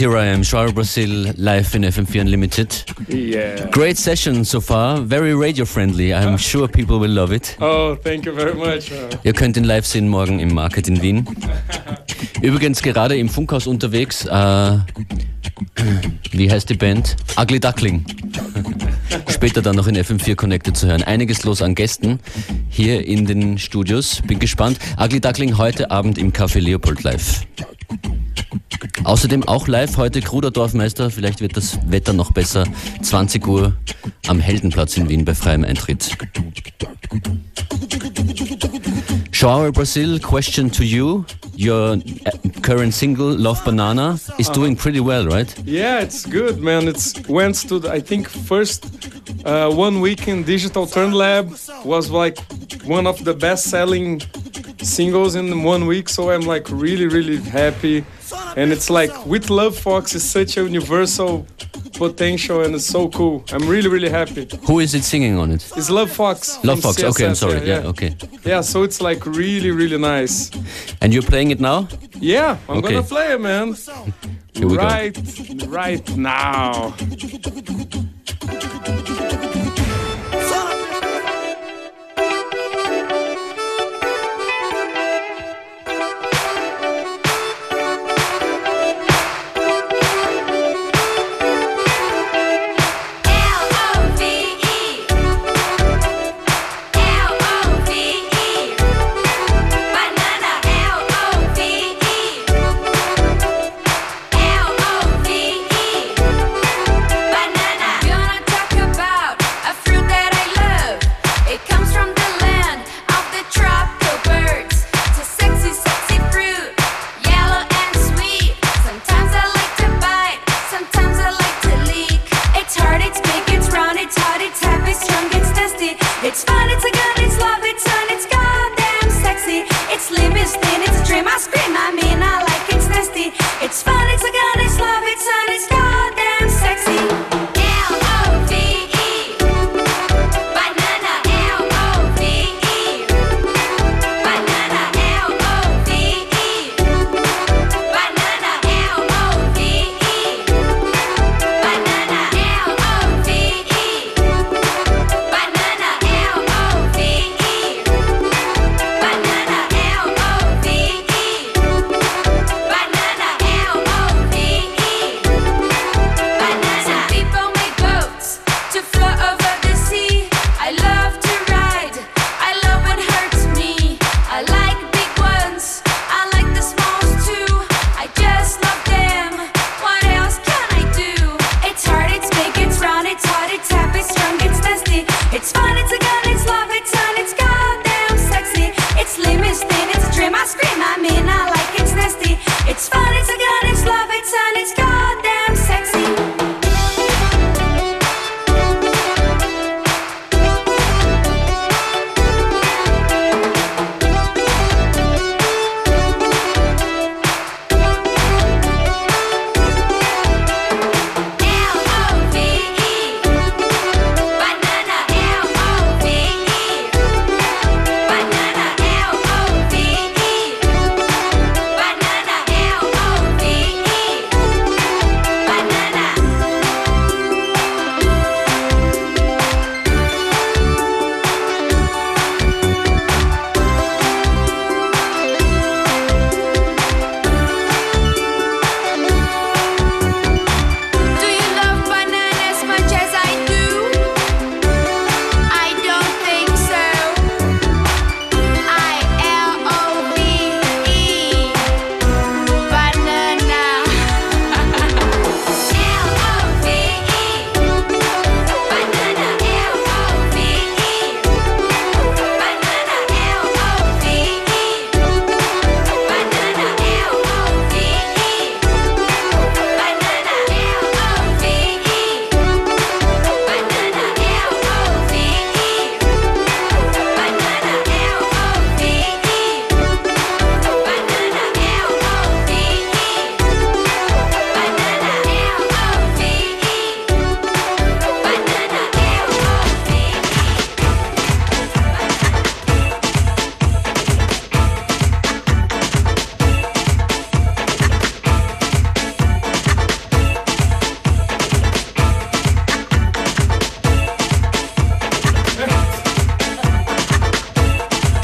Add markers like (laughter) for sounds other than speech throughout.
here I am, Joao Brazil, live in FM4 Unlimited. Yeah. Great session so far, very radio friendly. I'm sure people will love it. Oh, thank you very much. Ihr könnt ihn live sehen morgen im Market in Wien. (laughs) Übrigens gerade im Funkhaus unterwegs. Äh, wie heißt die Band? Ugly Duckling. (laughs) Später dann noch in FM4 Connected zu hören. Einiges los an Gästen hier in den Studios. Bin gespannt. Ugly Duckling heute Abend im Café Leopold live. Außerdem auch live heute Kruder Dorfmeister, vielleicht wird das Wetter noch besser, 20 Uhr am Heldenplatz in Wien bei freiem Eintritt. Joao Brazil, question to you. Your uh, current single, Love Banana, is uh-huh. doing pretty well, right? Yeah, it's good, man. It's went to, the, I think, first uh, one week in Digital Turn Lab was like one of the best-selling singles in one week. So I'm like really, really happy. And it's like with Love Fox is such a universal potential and it's so cool. I'm really, really happy. Who is it singing on it? It's Love Fox. Love Fox. CSS, okay, I'm sorry. Yeah, yeah, okay. Yeah, so it's like really, really nice. And you're playing it now? Yeah, I'm okay. gonna play it, man. right, go. right now.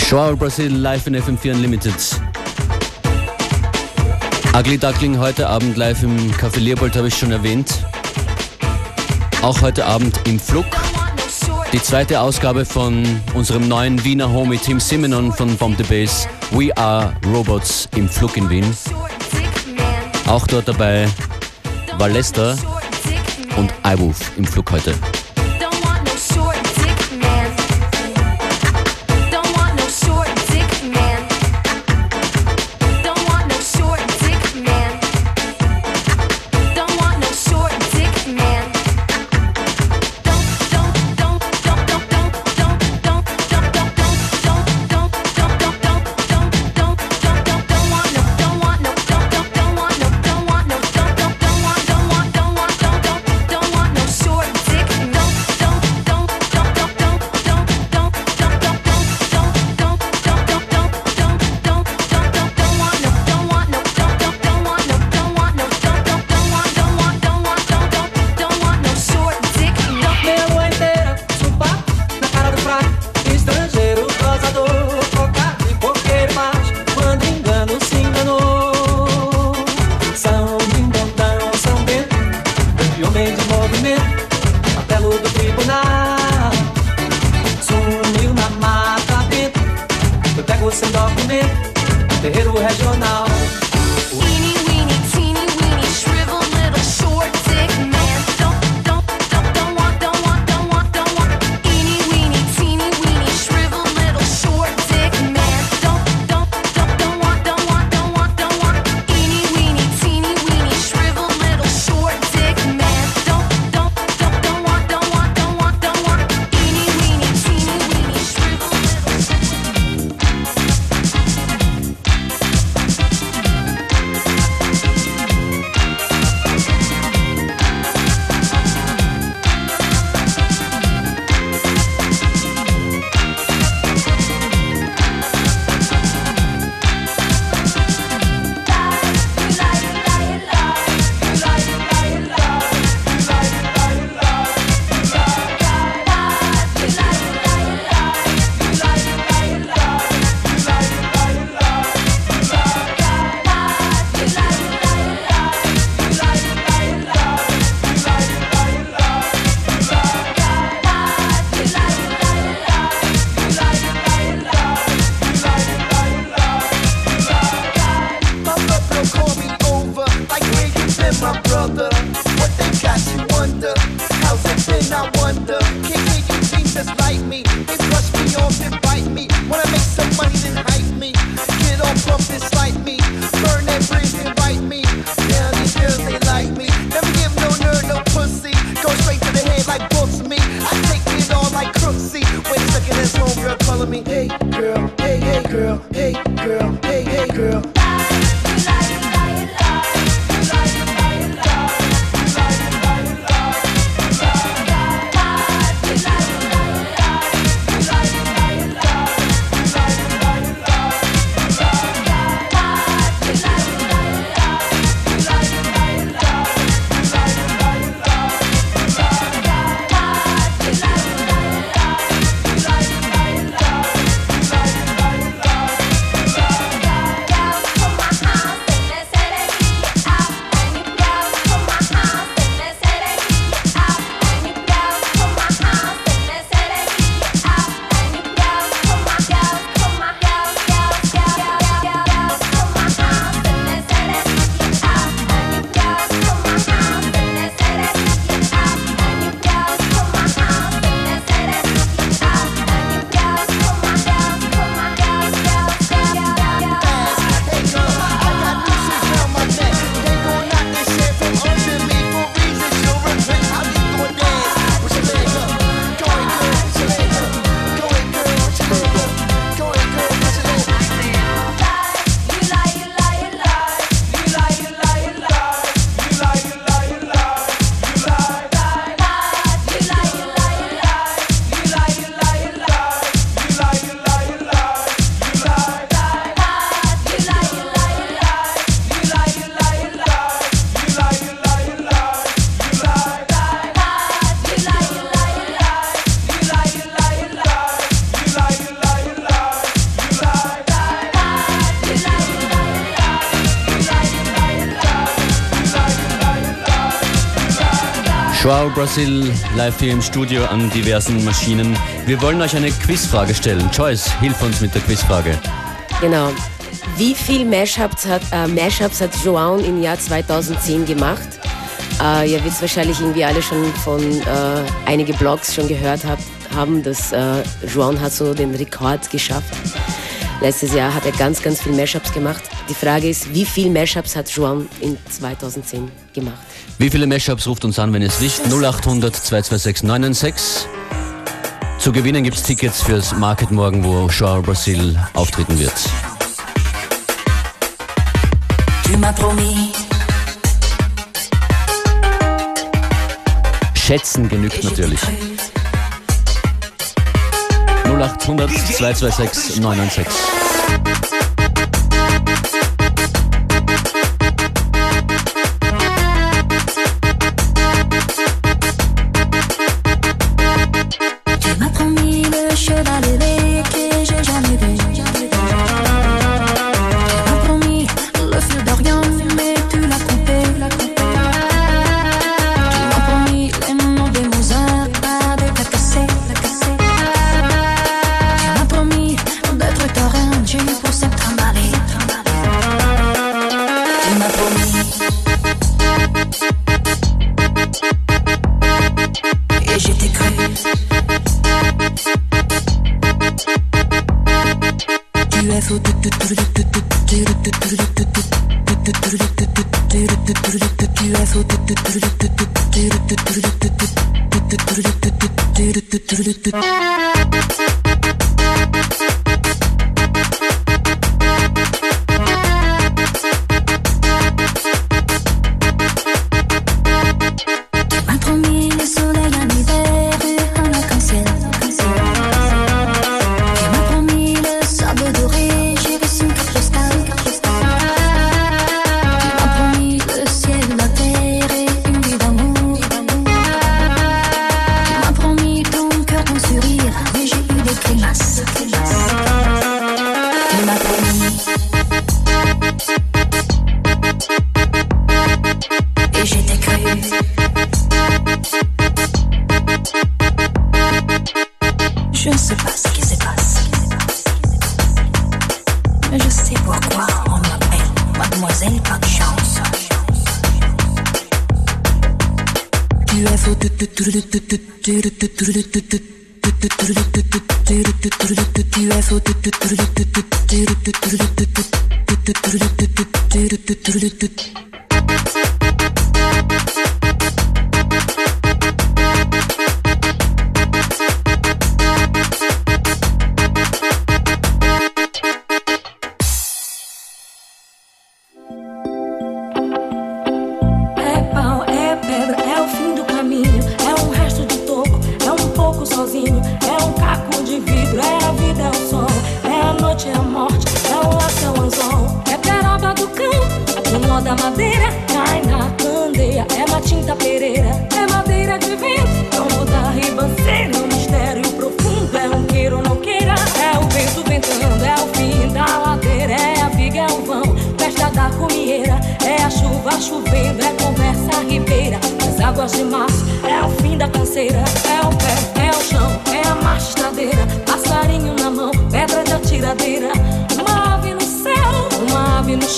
Joao Brazil live in FM4 Unlimited. Ugly Duckling heute Abend live im Café Leopold habe ich schon erwähnt. Auch heute Abend im Flug. Die zweite Ausgabe von unserem neuen Wiener Homie Tim Simonon von Bomb the Bass. We Are Robots im Flug in Wien. Auch dort dabei Valesta und iWolf im Flug heute. Brasil live hier im Studio an diversen Maschinen. Wir wollen euch eine Quizfrage stellen. Joyce, hilf uns mit der Quizfrage. Genau. Wie viel Mashups hat, äh, Mashups hat Joao im Jahr 2010 gemacht? Äh, ihr wisst wahrscheinlich irgendwie alle schon von äh, einige Blogs schon gehört habt, haben, dass äh, Joao hat so den Rekord geschafft. Letztes Jahr hat er ganz, ganz viel Mashups gemacht. Die Frage ist, wie viel Mashups hat Joao in 2010 gemacht? Wie viele Mashups ruft uns an, wenn es wisst? 0800 226 996. Zu gewinnen gibt es Tickets fürs Market morgen, wo Joao Brasil auftreten wird. Schätzen genügt natürlich. 0800 226 996.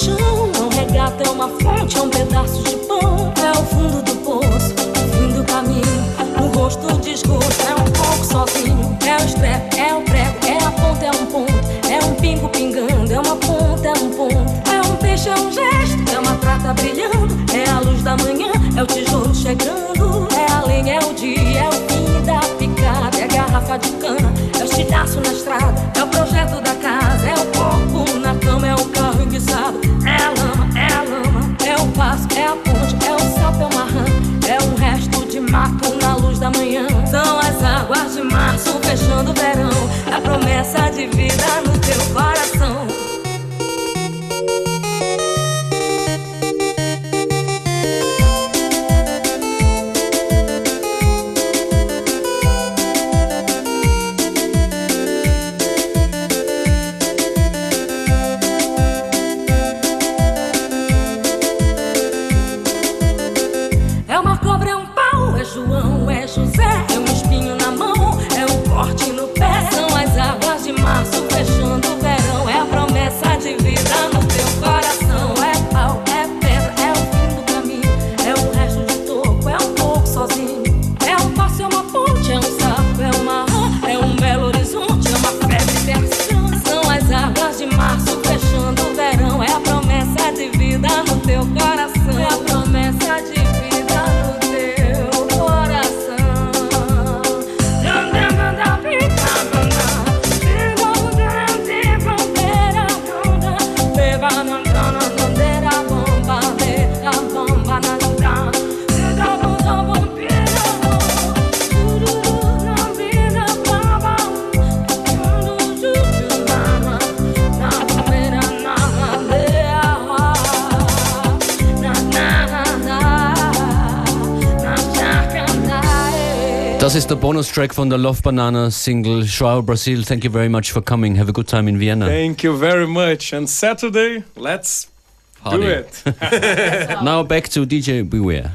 É um regato, é uma fonte, é um pedaço de pão. É o fundo do poço, o fim do caminho. No rosto o desgosto, é um pouco sozinho. É o estrepo, é o prego, é a ponta, é um ponto. É um pingo pingando, é uma ponta, é um ponto. É um peixe, é um gesto, é uma prata brilhando. É a luz da manhã, é o tijolo chegando. É a lenha, é o dia, é o fim da picada. É a garrafa de cana, é o estidaço na estrada. Das ist der Bonustrack von der Love Banana Single Joao Brazil. Thank you very much for coming. Have a good time in Vienna. Thank you very much. And Saturday, let's Party. do it. (laughs) now back to DJ Beware.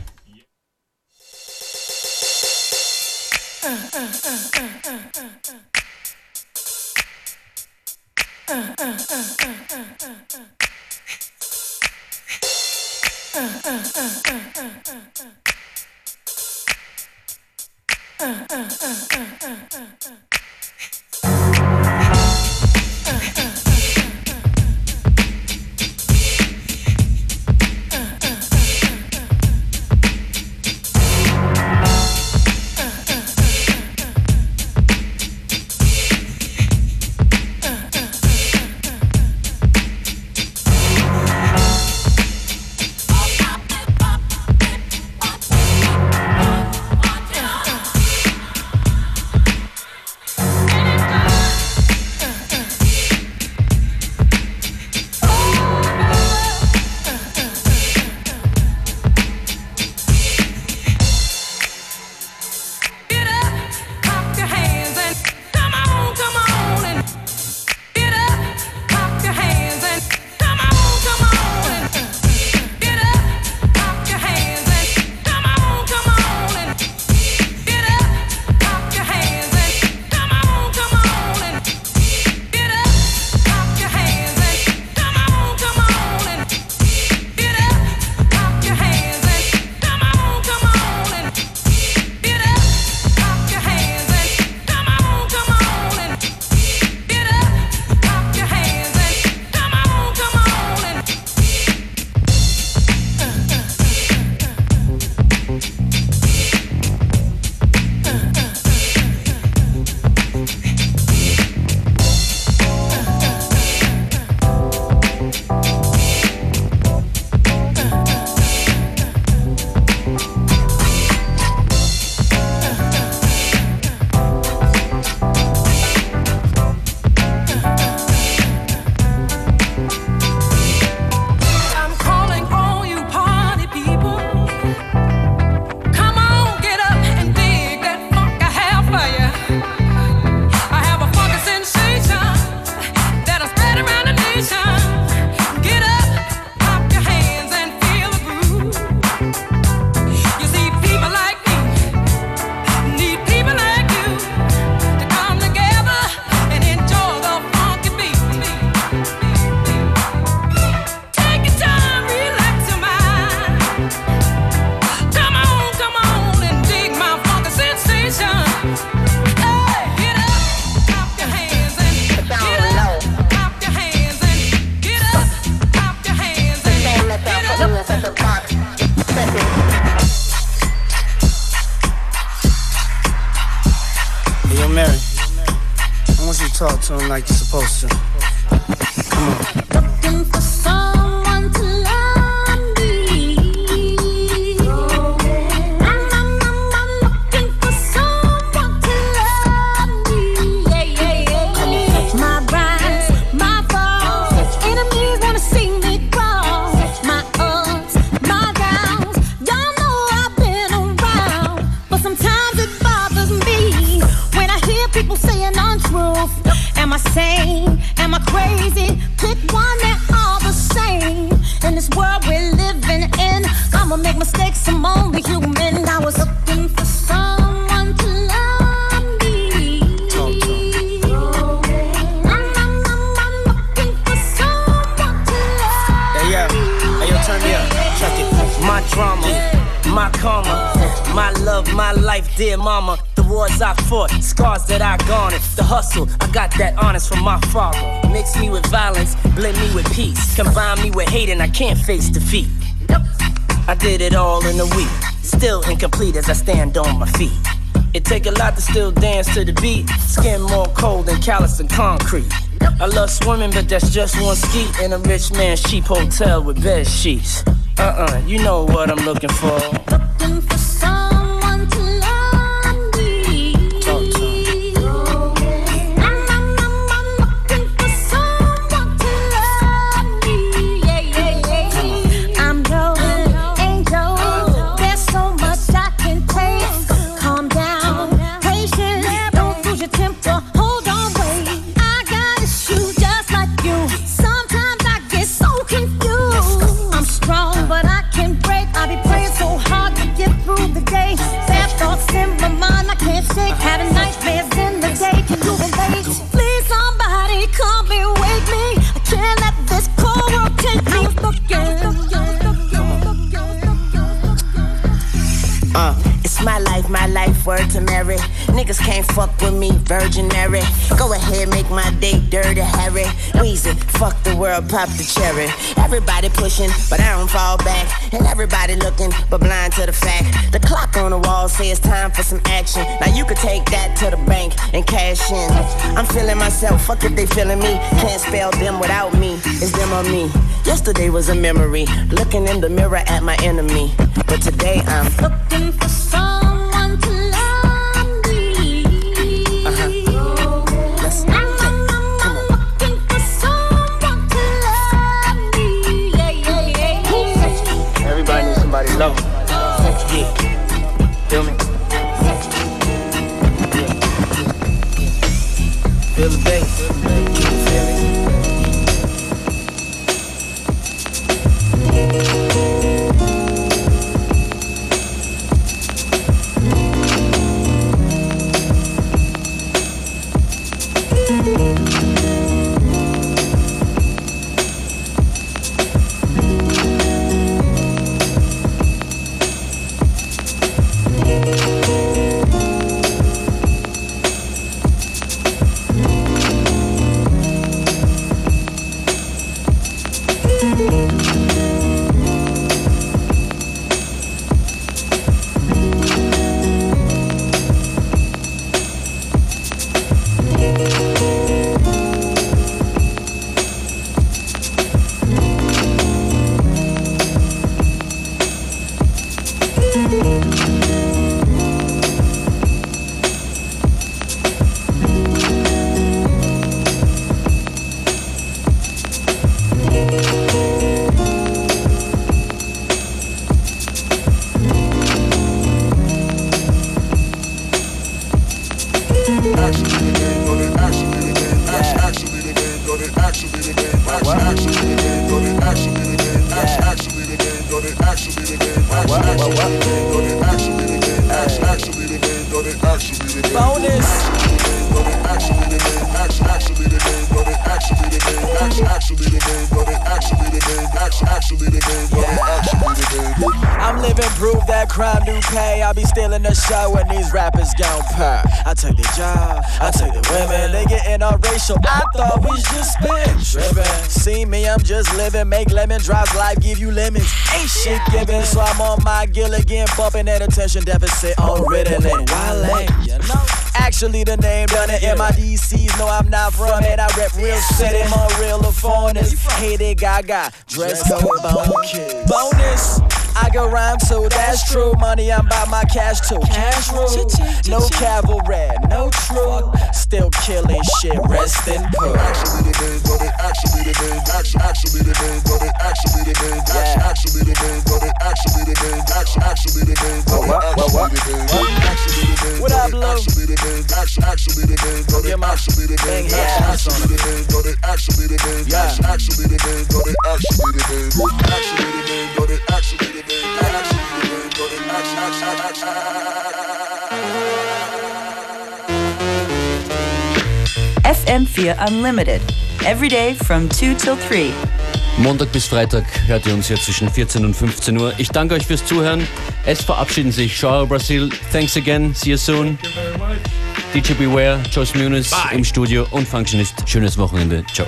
(laughs) uh, uh, uh, can't face defeat. I did it all in a week, still incomplete as I stand on my feet. It take a lot to still dance to the beat. Skin more cold than callous and concrete. I love swimming, but that's just one ski in a rich man's cheap hotel with bed sheets. Uh-uh, you know what I'm looking for. Niggas can't fuck with me, Virgin Mary. Go ahead, make my day dirty, Harry. Weezy, fuck the world, pop the cherry. Everybody pushing, but I don't fall back. And everybody looking, but blind to the fact. The clock on the wall says time for some action. Now you could take that to the bank and cash in. I'm feeling myself, fuck if they feeling me. Can't spell them without me. It's them or me. Yesterday was a memory, looking in the mirror at my enemy. But today I'm Looking for someone love I take the women. They getting all racial. I thought we just. Trippin'. See me, I'm just living. Make lemon drops, life give you lemons. Ain't shit given, so I'm on my Gilligan, bumping at attention deficit on Ritalin. Wale, you know. Actually, the name done it. MIDCs no, I'm not from it. I rep real city, more real of foreigners. Hated Gaga, dress code bone. Bonus. I go rhyme too, that's true. Money, I'm by my cash too. Cash rule, no cavalry, no true. Still killing shit, rest in peace. Actually, the name, but it actually the name. Actually, the name, but it actually the name. Actually, the name, but it actually the name. Actually, the name, but it actually the name. Actually, the name, but it actually the name. Actually, the name, but it actually the name. Actually, the name, but it actually the name. Actually, the name, but it actually the name. Actually, the name, but it actually the name. FM4 Unlimited. Every day from 2 till 3. Montag bis Freitag hört ihr uns hier zwischen 14 und 15 Uhr. Ich danke euch fürs Zuhören. Es verabschieden sich Joao Brasil. Thanks again. See you soon. DJ Beware, Joyce Muniz im Studio und Functionist. Schönes Wochenende. Ciao.